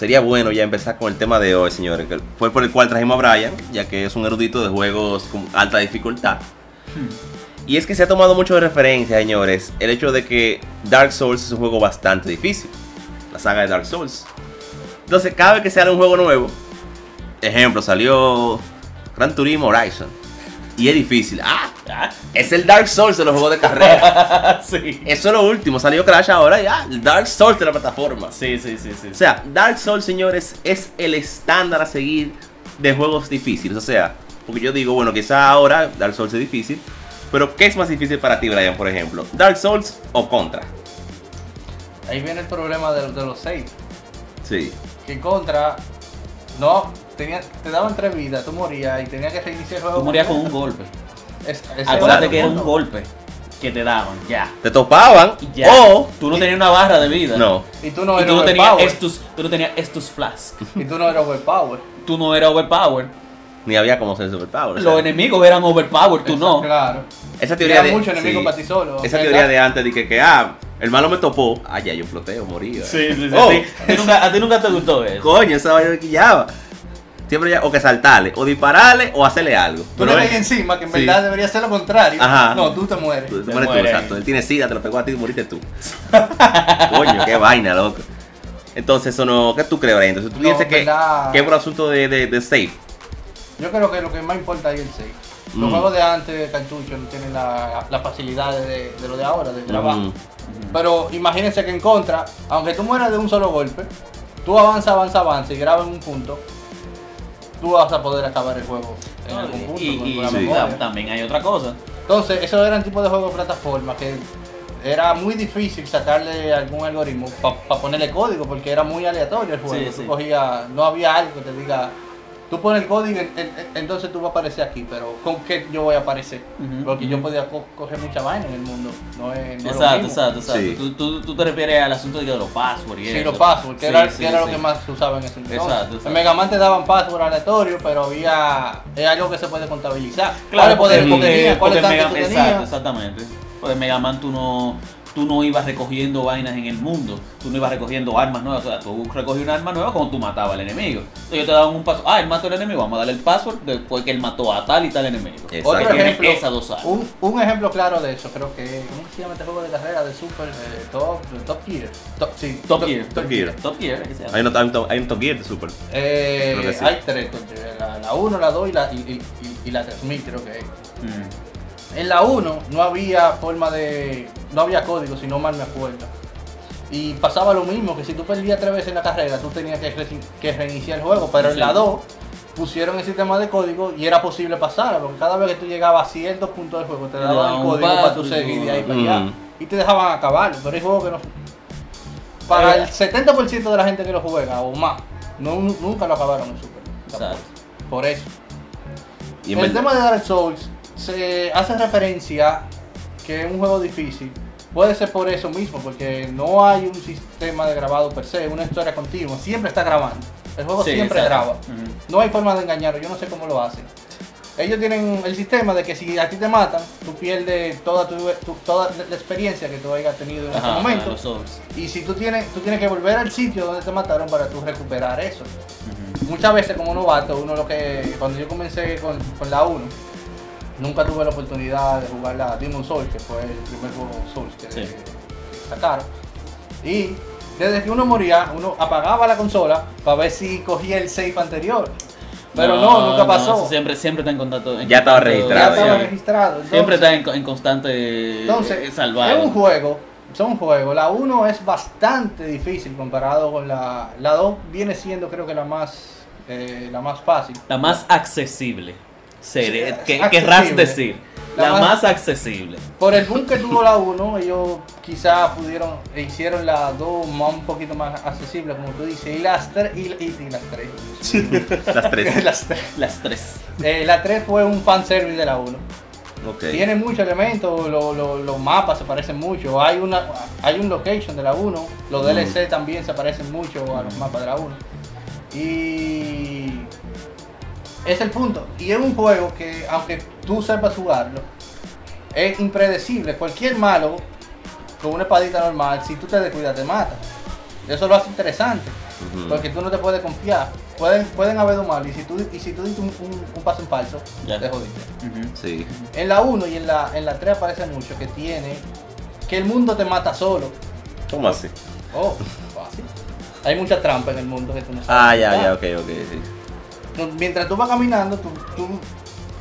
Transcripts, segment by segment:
sería bueno ya empezar con el tema de hoy, señores, que fue por el cual trajimos a Brian, ya que es un erudito de juegos con alta dificultad. Y es que se ha tomado mucho de referencia, señores, el hecho de que Dark Souls es un juego bastante difícil. La saga de Dark Souls. Entonces, cada vez que sale un juego nuevo, ejemplo, salió Gran Turismo Horizon. Y es difícil. Ah, ah, es el Dark Souls de los juegos de carrera. sí. Eso es lo último. Salió Crash ahora ya. El Dark Souls de la plataforma. Sí, sí, sí, sí. O sea, Dark Souls, señores, es el estándar a seguir de juegos difíciles. O sea, porque yo digo, bueno, quizá ahora Dark Souls es difícil. Pero, ¿qué es más difícil para ti, Brian, por ejemplo? ¿Dark Souls o Contra? Ahí viene el problema de, los- de los saves. Sí. Que contra, no, tenía, te daban tres vidas, tú morías y tenías que reiniciar el juego. Tú morías con un golpe. Es- ese Acuérdate que era un golpe que te daban, ya. Te topaban Y ya. o... tú no tenías una barra de vida. No. Y tú no y eras tú no tenías overpower. estos, tú no tenías estos flasks. Y tú no eras overpower. Tú no eras overpower. Ni había como ser superpower. o sea, Los enemigos eran overpower, tú no. Claro. Esa teoría Había de... mucho enemigo sí. para ti solo. Esa ¿verdad? teoría de antes de que, que, ah, el malo me topó. Ah, ya, yo floteo, morí. Sí, sí, sí. Oh. A, ti, a ti nunca, a ti nunca te gustó eso. Coño, esa vaina me quillaba. Siempre ya, o que saltarle, o dispararle, o hacerle algo. Tú Pero le es- caes encima, que en Sí. verdad debería ser lo contrario. Ajá. No, tú te mueres. Tú, Se mueres tú, exacto. Él tiene sida, te lo pegó a ti y moriste tú. Coño, qué vaina, loco. Entonces, eso no. ¿Qué tú crees, Brian? Entonces, tú No, dices que, que es por asunto de, de, de safe. Yo creo que lo que más importa es el save. Los Mm. juegos de antes de cartucho no tienen la, la facilidad de, de lo de ahora, de trabajo. Mm. Pero imagínense que en contra, aunque tú mueras de un solo golpe, tú avanza, avanza, avanza y grabas en un punto, tú vas a poder acabar el juego en No, algún punto. y, con- y- la ta- también hay otra cosa. Entonces, esos eran tipos de juegos de plataforma que era muy difícil sacarle algún algoritmo para ponerle código porque era muy aleatorio el juego. Sí, tú sí. cogías, no había algo que te diga, tú pones el código, en- en- entonces tú vas a aparecer aquí, pero ¿con qué yo voy a aparecer? Porque yo podía co- coger mucha vaina en el mundo. No es, no Exacto, mismo. exacto, exacto. Sí. Tú, tú, tú te refieres al asunto de los passwords y Sí, eso. los passwords, que Sí, era, sí, que era lo que más se usaba en ese entonces. Exacto, exacto. En Mega Man te daban password aleatorio, pero había es algo que se puede contabilizar. Claro, ¿Cuáles poderes tú porque, porque ¿Cuáles Mega tanques tú exacto, exactamente. Porque en Mega Man tú no, tú no ibas recogiendo vainas en el mundo, tú no ibas recogiendo armas nuevas, o sea, tú recogías una arma nueva cuando tú matabas al enemigo. Entonces ellos te daban un paso, ah, él mató al enemigo, vamos a darle el password después que él mató a tal y tal enemigo. Exacto. Otro ejemplo, esas dos armas. un, un ejemplo claro de eso, creo que, ¿cómo se llama este juego de carrera de Super eh, Top, Top Gear? Top, sí, Top Gear. Top Gear. Top Gear, ¿qué se llama? Hay un, hay un, hay un Top Gear de Super. Eh, sí. Hay tres Gear, la- la 1, la 2 y la, y, y, y- y la 3000 creo que es. Mm. En la 1 no había forma de. No había código, si no mal me acuerdo. Y pasaba lo mismo, que si tú perdías tres veces en la carrera, tú tenías que, que reiniciar el juego. Pero en la Sí. 2 pusieron el sistema de código y era posible pasar, porque cada vez que tú llegabas a ciertos puntos del juego, te daban el un código para tú y seguir de ahí para allá. Mm. Y te dejaban acabar, pero hay juegos que no. Para Eh. el 70% de la gente que lo juega, o más, no, nunca lo acabaron en Super. Por eso. Y el tema de Dark Souls se hace referencia que es un juego difícil. Puede ser por eso mismo, porque no hay un sistema de grabado per se, una historia continua. Siempre está grabando. El juego Sí, siempre exacto. graba. No hay forma de engañarlo, yo no sé cómo lo hacen. Ellos tienen el sistema de que si a ti te matan, tú pierdes toda, tu, tu- toda la experiencia que tú hayas tenido en ese momento. Y si tú tienes, tú tienes que volver al sitio donde te mataron para tú recuperar eso muchas veces como novato, uno lo que, cuando yo comencé con, con la 1, nunca tuve la oportunidad de jugar la Demon Souls, que fue el primer juego Souls que Sí. sacaron. Y desde que uno moría, uno apagaba la consola para ver si cogía el save anterior. Pero no, nunca pasó. siempre, siempre está en contacto. en Ya estaba constante- ya registrado, estaba sí. registrado. Siempre está en, co- en constante entonces, eh, salvado. es un juego, son juegos. La 1 es bastante difícil comparado con la. La 2 viene siendo, creo que la más, eh, la más fácil. La más accesible. Sí, que- querrás decir. La La, más- más, accesible. Por el boom que tuvo la 1, ellos quizás pudieron, e hicieron la 2 más, un poquito más accesible, como tú dices. Y las 3, y, y- y las 3. Las tres. las 3. Las tres. Eh, la 3 fue un fanservice de la 1. Ok. Tiene muchos elementos, lo- lo- los mapas se parecen mucho. Hay una hay un location de la 1, los DLC también se parecen mucho a los mapas de la 1. Y es el punto. Y es un juego que, aunque tú sepas jugarlo, es impredecible. Cualquier malo con una espadita normal, si tú te descuidas, te mata. Eso lo hace interesante. Porque tú no te puedes confiar. Pueden, pueden haber dos malos y si tú, y si tú diste un, un- un paso en falso, Ya. te jodiste. Sí. En la 1 y en la, en la 3 aparece mucho que tiene que el mundo te mata solo. ¿Cómo así? Oh, fácil. Hay mucha trampa en el mundo que tú no sabes. Ah, ya, ya, ok, ok, sí. Tú- Mientras tú vas caminando, tú, tú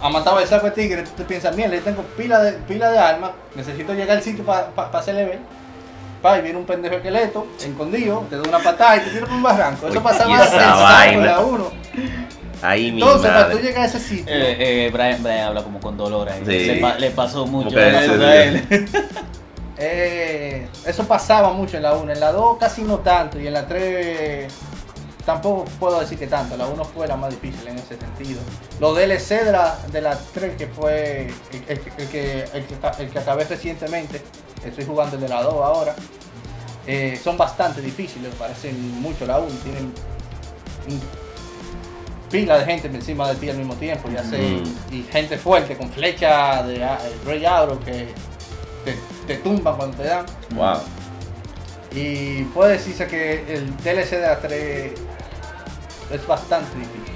has matado saco de tigre, tú te piensas, mira, yo tengo pila de, pila de armas, necesito llegar al sitio para hacerle ver. Pa, y viene un pendejo esqueleto, escondido, te da una patada y te tira por un barranco. Eso pasaba en esa la 1. Ahí mi Entonces, para tú llegar a ese sitio, Eh, eh, Brian, Brian habla como con dolor ahí. Sí. Le, pa- le pasó mucho que a sí, él, sí. a él. Eh, eso pasaba mucho en la 1, en la 2 casi no tanto y en la 3 tampoco puedo decir que tanto, la 1 fue la más difícil en ese sentido. Los DLC de la, de la 3 que fue el, el- el que, el, que, el que acabé recientemente, estoy jugando el de la 2 ahora, eh, son bastante difíciles, parecen mucho la 1, tienen pila de gente encima de ti al mismo tiempo, ya sé, Mm. y gente fuerte con flecha de Rey Auro que te, te tumban cuando te dan. Wow. Y puede decirse que el DLC de la 3 es bastante difícil.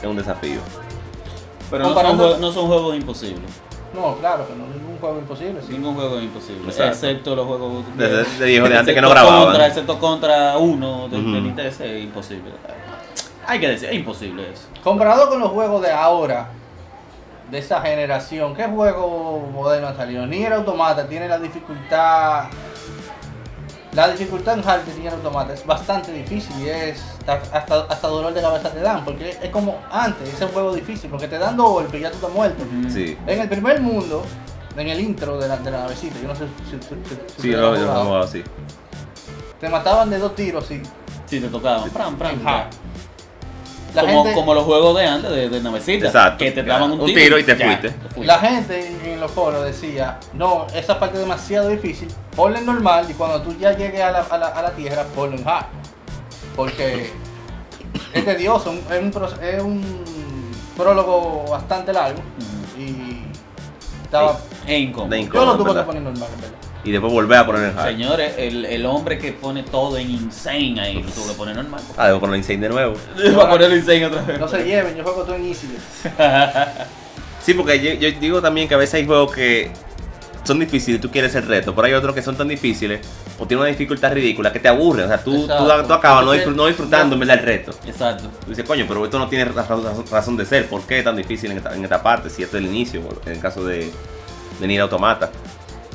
Es un desafío. Pero no son, juegos, no son juegos imposibles. No, claro que no, ningún juego imposible. sí. Ningún juego es imposible. Exacto. Excepto los juegos De- de- de de antes que no Excepto grababan. Contra, excepto contra uno del ese es imposible. Hay que decir, es imposible eso. Comparado con los juegos de ahora, de esta generación, ¿qué juego moderno ha salido? Nier Automata tiene la dificultad. La dificultad en hard el Automata es bastante difícil y es hasta, hasta dolor de cabeza te dan, porque es como antes, es un juego difícil, porque te dan dos golpes y ya tú estás muerto. Sí. En el primer mundo, en el intro de la, de la navecita, yo no sé si, si- si- si Sí, yo lo así. te mataban de dos tiros y Sí, te tocaban. Pram, pram, Ajá. La como, gente- como los juegos de antes de, de navecita. Exacto. Que te daban un Un tiro, tiro y te ya, fuiste. te fuiste. La gente en los foros decía, no, esa parte es demasiado difícil, ponle en normal y cuando tú ya llegues a la, a la, a la tierra, ponlo en hard. Porque es tedioso, un- es un, es un prólogo bastante largo y estaba... Es incómodo. Yo lo tuve que poner normal, en verdad. Y después volver a poner en hard. Señores, el, el hombre que pone todo en insane ahí lo tuvo que poner normal. Ah, debo ponerlo insane de nuevo. A ponerlo insane otra vez. No se lleven, yo juego todo en easy. Sí, porque yo, yo digo también que a veces hay juegos que son difíciles y tú quieres el reto, pero hay otros que son tan difíciles o tienen una dificultad ridícula que te aburre. O sea, tú, tú, acabas no, disfr- no disfrutando en verdad el reto. Exacto. Tú dices, coño, pero esto no tiene razón, de ser. ¿Por qué es tan difícil en esta, en esta parte? Si esto es el inicio, en el caso de, de Nier Automata.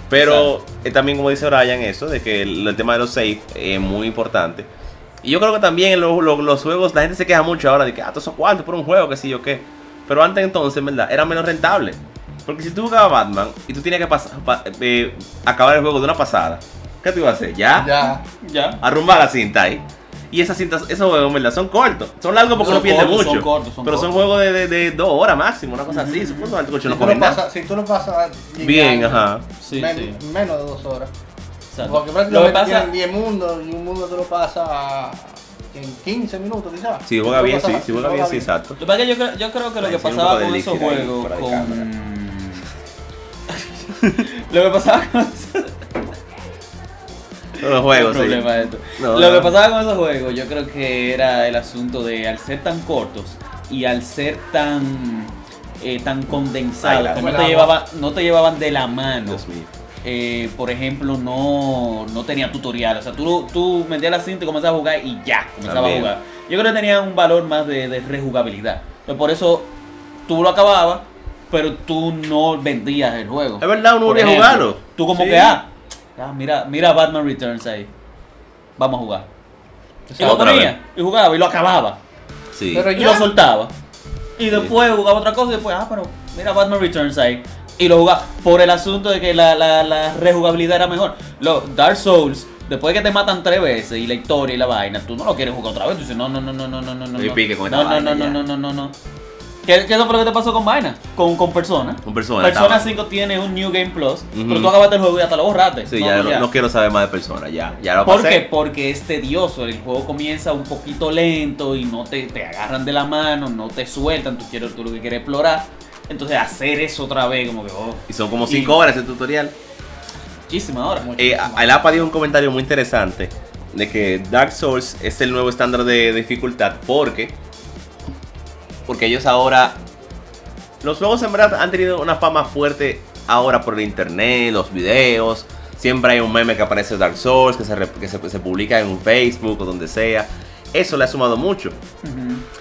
Pero eh, también, como dice Brian, eso de que el, el tema de los safe es muy importante. Y yo creo que también en los, los- los juegos, la gente se queja mucho ahora de que, ah, todos esos cuartos por un juego, que sí yo qué. Pero antes entonces, en verdad, era menos rentable. Porque si tú jugabas Batman y tú tenías que pas- pa- eh, acabar el juego de una pasada, ¿qué tú ibas a hacer? ¿Ya? Ya. Ya. arrumbar la cinta ahí. Y esas cintas, esos juegos, en verdad, son cortos. Son largos porque no pierde mucho. son cortos, son pero son juegos de, de, de dos horas máximo, una cosa así. Son juegos que Si no nada. pasas, si tú lo pasas Bien, lineal, ajá. Sí, men- sí. menos de dos horas. Exacto. Porque Lo que prácticamente pasa, tienen 10 mundos y un mundo tú lo pasas en 15 minutos quizás. Si juega bien, sí, si juega bien, sí, exacto. Lo que pasa es que yo creo, yo creo que lo que pasaba con esos juegos, con... lo que pasaba con esos... Los juegos, sí. No, lo que pasaba con esos juegos, yo creo que era el asunto de al ser tan cortos y al ser tan eh, tan condensados, Ay, que no te, agua. llevaban, no te llevaban de la mano. Dios mío. Eh, por ejemplo, no, no tenía tutorial. O sea, tú, tú metías la cinta y comenzabas a jugar y ya, comenzabas También. a jugar. Yo creo que tenía un valor más de, de rejugabilidad. Pues por eso tú lo acababas, pero tú no vendías el juego. Es verdad, uno Por volvía a ejemplo, jugarlo. Tú como Sí. que, ah, ah, mira, mira Batman Returns ahí. Vamos a jugar. Y lo ponía, y jugaba, y lo acababa. Sí. Pero Y ya- lo soltaba. Y después jugaba otra cosa y después, ah, pero mira Batman Returns ahí y lo jugaba por el asunto de que la, la, la rejugabilidad era mejor. Los Dark Souls, después de que te matan tres veces y la historia y la vaina, tú no lo quieres jugar otra vez. Tú dices, no, no, no, no, no, no, no. No, pique con no, no, no, no, no, no, no, ¿Qué, es lo que te pasó con vaina? Con, con Persona. Con Persona. Persona 5 tiene un New Game Plus, pero tú acabaste el juego y hasta lo borraste. Sí, no, ya, ya. Quiero saber más de Persona, ya. ya lo ¿Por qué? Porque es tedioso. El juego comienza un poquito lento y no te, te agarran de la mano, no te sueltan. Tú, quieres, tú lo que quieres explorar. Entonces hacer eso otra vez, como que, oh, Y son como Y- 5 horas el tutorial. muchísima hora. Eh, a- el APA dio un comentario muy interesante de que Dark Souls es el nuevo estándar de dificultad porque porque ellos ahora los juegos en verdad han tenido una fama fuerte ahora por el internet, los videos, siempre hay un meme que aparece Dark Souls que se, que se, se publica en un Facebook o donde sea. Eso le ha sumado mucho.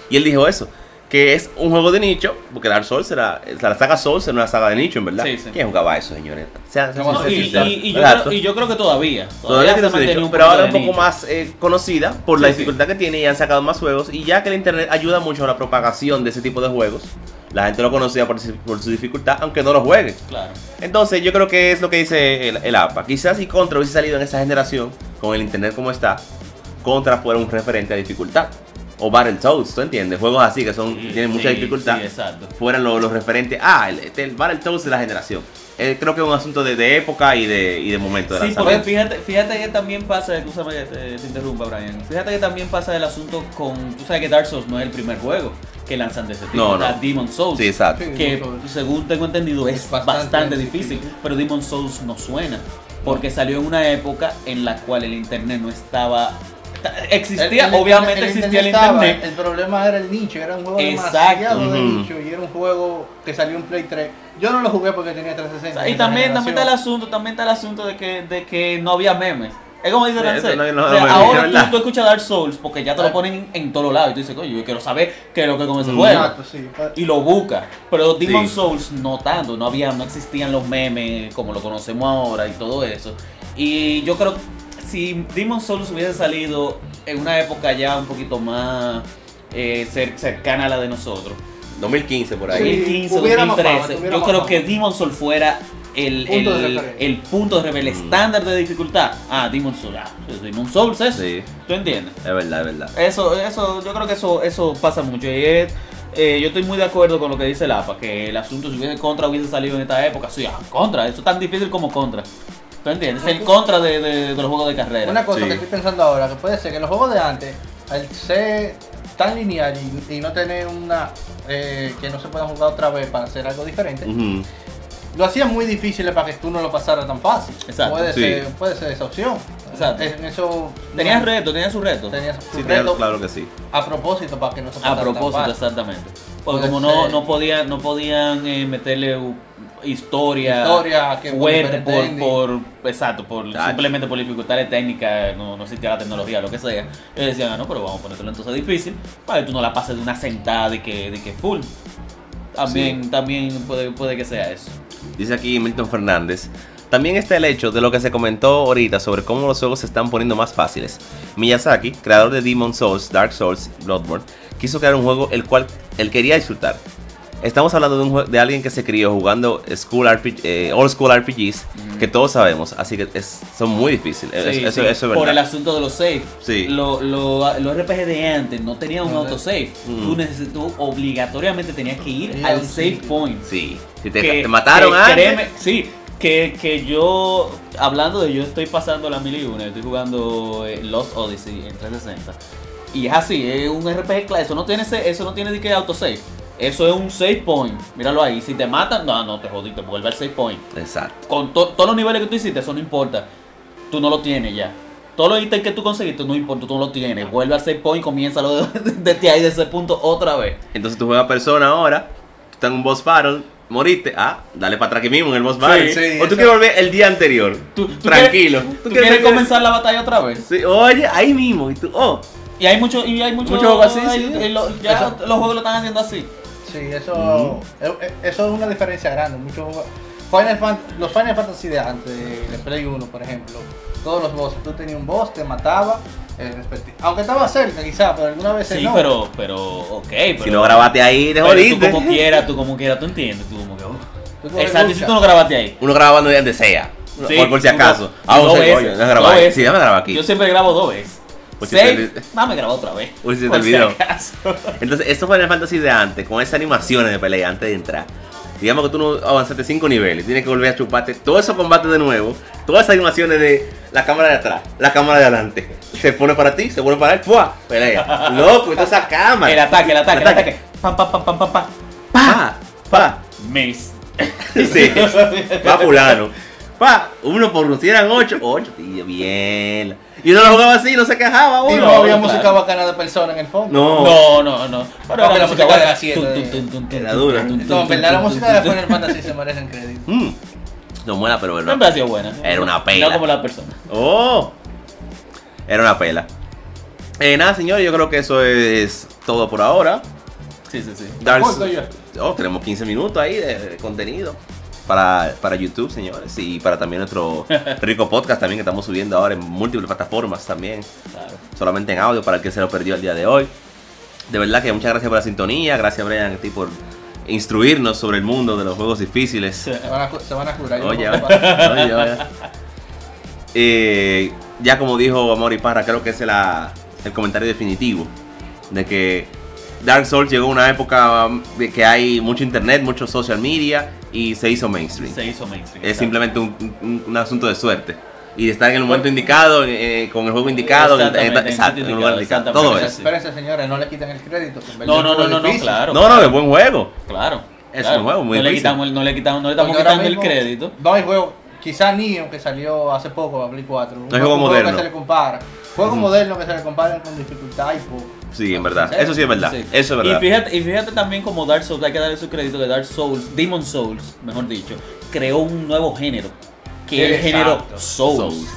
Y él dijo eso, que es un juego de nicho, porque Dark Souls era, la saga Souls era una saga de nicho, en verdad. Sí, sí. ¿Quién jugaba eso, señores? No, No, y, sinceros. y- y yo creo, y yo creo que todavía. Todavía tiene se su mantiene nicho, pero ahora un poco nicho. más eh, conocida por la Sí, dificultad que tiene y han sacado más juegos. Y ya que el internet ayuda mucho a la propagación de ese tipo de juegos, la gente lo conocía por, su- por su dificultad, aunque no lo juegue. Claro. Entonces, yo creo que es lo que dice el, el APA. Quizás si Contra hubiese salido en esa generación, con el internet como está, Contra fuera un referente a dificultad. O Battletoads, ¿tú entiendes? Juegos así que son Sí, tienen mucha sí, dificultad. sí, exacto. Fueran los, los referentes. Ah, el, este, el Battletoads de la generación. Eh, creo que es un asunto de, de época y de, y de momento de Sí, porque fíjate, fíjate que también pasa, escúchame que te, te interrumpa, Brian. Fíjate que también pasa el asunto con. Tú sabes que Dark Souls no es el primer juego que lanzan de ese tipo. No, no. Demon Souls. Sí, exacto. Que según tengo entendido es Es bastante, bastante difícil, difícil. pero Demon Souls no suena. Porque salió en una época en la cual el internet no estaba. Existía, El- el- obviamente el existía el estaba, internet. El problema era el nicho, era un juego Exacto. demasiado de nicho y era un juego que salió en Play 3. Yo no lo jugué porque tenía 360. Y en esa también, también está el asunto, también está el asunto de que, de que no había memes. Es como dice Sí, Rancel. no- O sea, ahora tú, tú escuchas Dark Souls porque ya te Ah. lo ponen en todos lados y tú dices, coño, yo quiero saber qué es lo que con ese Mm. juego. Exacto, sí. Y lo busca. Pero Demon Sí. Souls no tanto, no había, no existían los memes como lo conocemos ahora y todo eso. Y yo creo si Demon Souls hubiese salido en una época ya un poquito más eh, cer- cercana a la de nosotros, 2015 por ahí. Sí. 2015, tuviera más fama, 2013, tuviera yo más creo fama. que Demon Souls fuera el, Punto de el, el punto de el Mm. estándar de dificultad. Ah, Demon Souls, ah, es Demon Souls es. Sí, ¿Tú entiendes? es verdad, es verdad. Eso, eso, yo creo que eso, eso pasa mucho. Y es, eh, yo estoy muy de acuerdo con lo que dice el APA, que el asunto si hubiese contra hubiese salido en esta época, sí, ah, contra, eso es tan difícil como contra. ¿Tú entiendes? Es el contra de, de- de los juegos de carrera. Una cosa Sí. que estoy pensando ahora, que puede ser que los juegos de antes, al ser tan lineal y, y no tener una eh, que no se pueda jugar otra vez para hacer algo diferente. Lo hacía muy difícil para que tú no lo pasaras tan fácil. Exacto. Puede, Sí. ser, puede ser esa opción. Exacto. En eso Tenías no- reto, tenías su reto. tenías su Sí, reto claro que sí. a propósito para que no se A pasara tan propósito, fácil. exactamente. Porque Puede como no, no podían, no podían eh, meterle u- historia, Historia que fuerte por, por, exacto, por simplemente por dificultades técnicas, no, no existía la tecnología, lo que sea. Ellos decían, ah, no, pero vamos a ponértelo entonces difícil para que tú no la pases de una sentada de que, de que full. También, también puede, puede que sea eso. Dice aquí Milton Fernández. También está el hecho de lo que se comentó ahorita sobre cómo los juegos se están poniendo más fáciles. Miyazaki, creador de Demon Souls, Dark Souls, Bloodborne, quiso crear un juego el cual él quería disfrutar. Estamos hablando de, un de alguien que se crió jugando school RPG, eh, old school RPGs, que todos sabemos, así que es- son muy difíciles. Sí, eso, sí, eso es por el asunto de los saves. Sí. Lo- lo- los RPG de antes no tenían un autosave. Mm. Tú, neces- tú obligatoriamente tenías que ir al al save point. Sí, si te, que- te mataron que antes. créeme, sí, que, que yo, hablando de yo estoy pasando la mil y una, estoy jugando eh, Lost Odyssey en 360. Y es así, es un RPG eso no tiene eso no tiene de que autosave. Eso es un save point. Míralo ahí. Si te matan, no, no te jodiste, vuelve al save point. Exacto. Con to- todos los niveles que tú hiciste, eso no importa. Tú no lo tienes ya. Todos los ítems que tú conseguiste, no importa, tú no lo tienes. Vuelve al save point, comiénzalo de- desde ahí, de ese punto, otra vez. Entonces tú juegas persona ahora, tú estás en un boss battle, moriste, ah, dale para atrás aquí mismo en el boss battle. sí, o tú quieres volver el día anterior, Tú- tú tranquilo. quieres- ¿Tú, quieres comenzar la batalla otra vez? Sí, oye, ahí mismo, y tú, oh, Y hay muchos y hay muchos Muchos juegos así, hay- sí. lo- ya los juegos lo están haciendo así. Sí, eso, eso es una diferencia grande. Muchos Final Fan- los Final Fantasy de antes, de, Play 1, por ejemplo, todos los bosses, tú tenías un boss, te mataba, eh, aunque estaba cerca quizá, pero algunas veces Sí, no. pero pero ok, pero si no grabaste ahí, te jodiste. tú como quieras, tú como quieras, tú entiendes, tú como que coges Exacto, y si tú no grabaste ahí. Uno grabando de donde sea, Sí, por, por si acaso. Ah, grabar. Sí, déjame grabar aquí. Yo siempre grabo dos veces. Pues si te Save, dame grabo otra vez. Pues si te olvidó. Entonces, esto fue en el Fantasy de antes, con esas animaciones de pelea antes de entrar. Digamos que tú no avanzaste 5 niveles, tienes que volver a chuparte todos esos combates de nuevo, todas esas animaciones de la cámara de atrás, la cámara de adelante. Se pone para ti, se pone para él, ¡fua! Pelea. Loco, toda esa cámara. El ataque, el ataque, el ataque. Pam, pam, pam, pam, pam, pam. Pa, pa. Sí, va fulano. Pa, uno por uno, si eran ocho, ocho, tío, bien. Y uno lo jugaba así, no se quejaba Y uno. no había claro. música bacana de persona en el fondo. No. No, no, no. Pero la música buena. de la siete, Tun, tun, tun, tun, Era dura. No, en verdad la música de. Final Fantasy se merecen crédito. Mm. No muela, pero bueno. Siempre ha sido buena. Era una pela. No como la persona. Oh. Era una pela. Eh, nada, señores, yo creo que eso es todo por ahora. Sí, sí, sí. Dark-. Oh, tenemos 15 minutos ahí de, de contenido para, para YouTube, señores. Y para también nuestro rico podcast también que estamos subiendo ahora en múltiples plataformas también. Claro. Solamente en audio para el que se lo perdió el día de hoy. De verdad que muchas gracias por la sintonía. Gracias, Brian, a ti por instruirnos sobre el mundo de los juegos difíciles. Se van a, se van a curar. oye. Eh, ya como dijo Amor y Parra, creo que es la- el comentario definitivo de que Dark Souls llegó a una época um, de que hay mucho internet, mucho social media y se hizo mainstream. Se hizo mainstream. Es exacto. simplemente un, un- un asunto de suerte. Y de estar en el momento indicado, eh, con el juego indicado, en- en- exacto, en el lugar indicado. Todo eso. Espérense, señores, no le quiten el crédito. No, no, no, juego no, no, claro. No, no, es buen juego. Claro. Es claro. un juego muy no le quitamos, no le quitamos, no le estamos quitando el crédito. No hay juego. Quizá Nio, que salió hace poco a Play 4. Un No hay juego moderno. que se le compara. Juegos modernos que se le comparan con dificultad y poco. Sí, en verdad. Eso sí es verdad. Sí. Eso es verdad. Y fíjate, y fíjate también como Dark Souls, hay que darle su crédito que Dark Souls, Demon Souls, mejor dicho, creó un nuevo género, que es el género. Souls. Souls.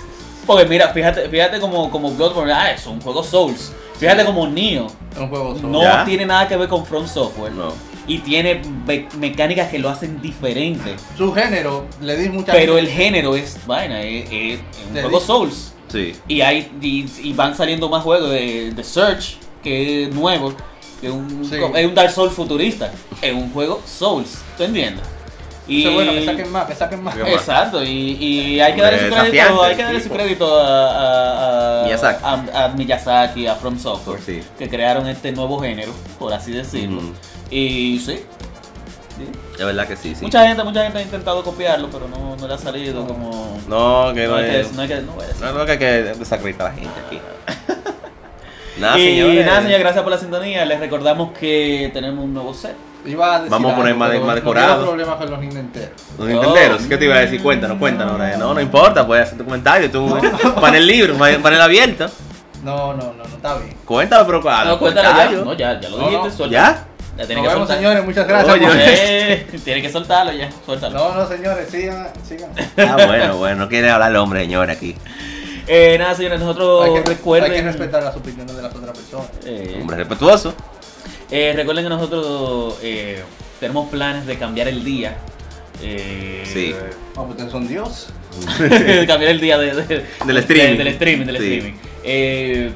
Porque mira, fíjate, fíjate como, como Bloodborne, ah, es un juego Souls. Fíjate como Neo, Es un juego solo. no ¿Ya? tiene nada que ver con From Software. No. Y tiene me- mecánicas que lo hacen diferente. Su género, le di mucha Pero el género es, vaina, es, un juego di- Souls. Sí. Y, hay, y, y van saliendo más juegos de, de Search, que es nuevo, que es un, Sí. es un Dark Souls futurista. Es un juego Souls, ¿tú entiendes? Y, Eso es bueno, que saquen más, que saquen más. Que. Exacto, y, y hay que darle su crédito, hay que darle su crédito a, a, a- Miyazaki. a- a Miyazaki, a From Software, Sí. que crearon este nuevo género, por así decirlo. Y sí, sí. De verdad que sí, sí. Mucha gente, mucha gente ha intentado copiarlo, pero no, no le ha salido como. No, que No no hay que, es. no hay que, no decir. No, no, que hay que desacreditar a la gente aquí. Nada, y señores. nada, señores, gracias por la sintonía. Les recordamos que tenemos un nuevo set. Iba a decir Vamos a poner algo, más de- más no decorado. quiero problemas con los Nintenderos. Los Nintenderos, Oh. ¿qué te iba a decir? Cuéntanos, cuéntanos. Brian. No, no importa, puedes hacer tu comentario. Tú, panel libre, panel abierto. No, no, no, no está bien. Cuéntalo, pero claro. no, cuéntalo ya. No, ya, ya lo No, dijiste, no. suéltalo. ¿Ya? Ya tiene que vemos, soltar. señores, muchas gracias. Oye, por- Eh, tiene que soltarlo ya, suéltalo. No, no, señores, sigan, sigan. Ah, bueno, bueno, no quiere hablar el hombre, señor, aquí. Eh, nada, señores, nosotros hay, que, recuerden. hay que respetar las opiniones de las otras personas. eh, Hombre respetuoso. eh, recuerden que nosotros eh, tenemos planes de cambiar el día. Eh, Sí. Vamos, ustedes son Dios. de cambiar el día de, de- Del streaming. de- del streaming, del Sí. streaming. Eh,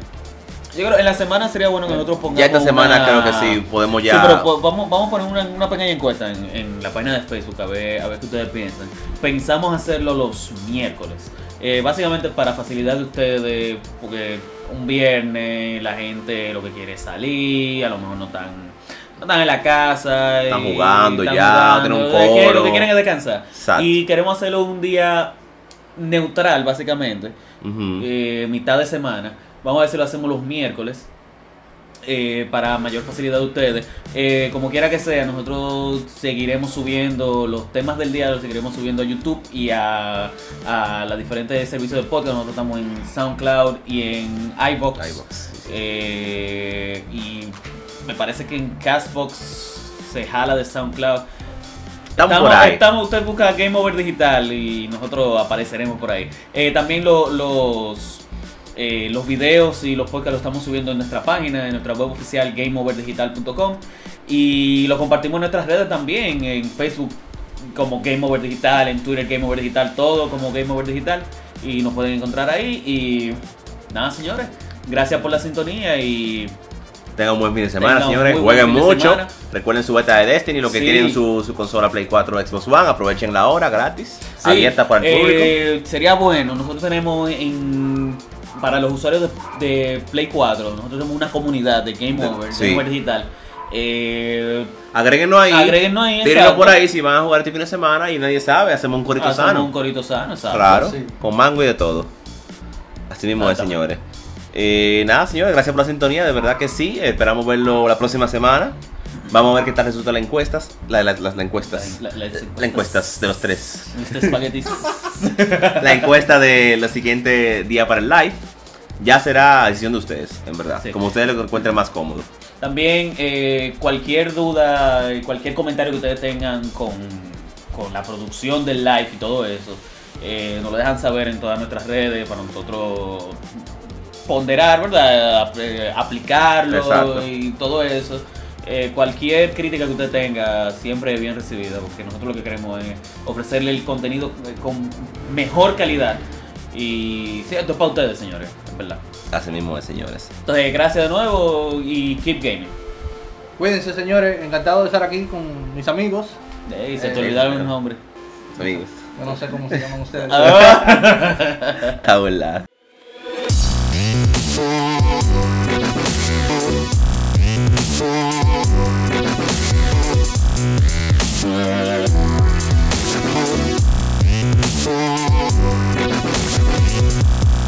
yo creo en la semana sería bueno que nosotros pongamos. Ya esta semana una- creo que sí, podemos ya. Sí, pero vamos, vamos a poner una, una pequeña encuesta en, en la página de Facebook a ver, a ver qué ustedes piensan. Pensamos hacerlo los miércoles. Eh, básicamente para facilidad de ustedes, porque un viernes la gente lo que quiere es salir, a lo mejor no están, no están en la casa. Están y jugando ya, tienen un que quieren- Lo coro. que quieren es descansar. Exacto. Y queremos hacerlo un día neutral, básicamente eh, mitad de semana. Vamos a ver si lo hacemos los miércoles. Eh, para mayor facilidad de ustedes. Eh, como quiera que sea, nosotros seguiremos subiendo los temas del día, los seguiremos subiendo a YouTube y a, a los diferentes servicios de podcast. Nosotros estamos en SoundCloud y en sí, sí. Eh, y me parece que en Castbox se jala de SoundCloud. Estamos por ahí. estamos- usted busca Game Over Digital y nosotros apareceremos por ahí. También lo- los, eh, los videos y los podcasts los estamos subiendo en nuestra página, en nuestra web oficial gameoverdigital.com y lo compartimos en nuestras redes también, en Facebook como Game Over Digital, en Twitter Game Over Digital, todo como Game Over Digital y nos pueden encontrar ahí y nada señores, gracias por la sintonía y Tengan un buen fin de semana, señores. Jueguen mucho. Recuerden su beta de Destiny. Los que Sí. tienen su, su consola Play 4 o Xbox One, aprovechen la hora gratis. Sí, abierta para el público. eh, Sería bueno, nosotros tenemos en para los usuarios de, de Play 4, nosotros tenemos una comunidad de Game Over, Sí. Game Over Digital. Eh, Agréguennos ahí. agréguennos ahí, Tírenlo por ahí si van a jugar este fin de semana y nadie sabe. Hacemos un corito hacemos sano. un corito sano, exacto. Claro, Sí. con mango y de todo. Así mismo es, señores. Eh, nada, señores, gracias por la sintonía. De verdad que sí. Esperamos verlo la próxima semana. Vamos a ver qué tal resultan las encuestas. La, la- las, las encuestas. La- la- las Las encuestas de los tres. Espaguetis. La encuesta de los siguientes días para el live. ya será decisión de ustedes, en verdad. Sí. Como ustedes lo encuentren más cómodo. También eh, cualquier duda, eh, cualquier comentario que ustedes tengan con, con la producción del live y todo eso, eh, nos lo dejan saber en todas nuestras redes para nosotros ponderar, ¿verdad? Eh, aplicarlo Exacto. y todo eso. Eh, cualquier crítica que usted tenga siempre es bien recibida porque nosotros lo que queremos es ofrecerle el contenido eh, con mejor calidad y sí, esto es para ustedes señores, en verdad. Así mismo es, señores. Entonces, gracias de nuevo y keep gaming. Cuídense, señores. Encantado de estar aquí con mis amigos. Ey, se te Eh, olvidaron pero- el nombre. Amigos. Yo no sé cómo se llaman ustedes. Ah, Abuela. Thank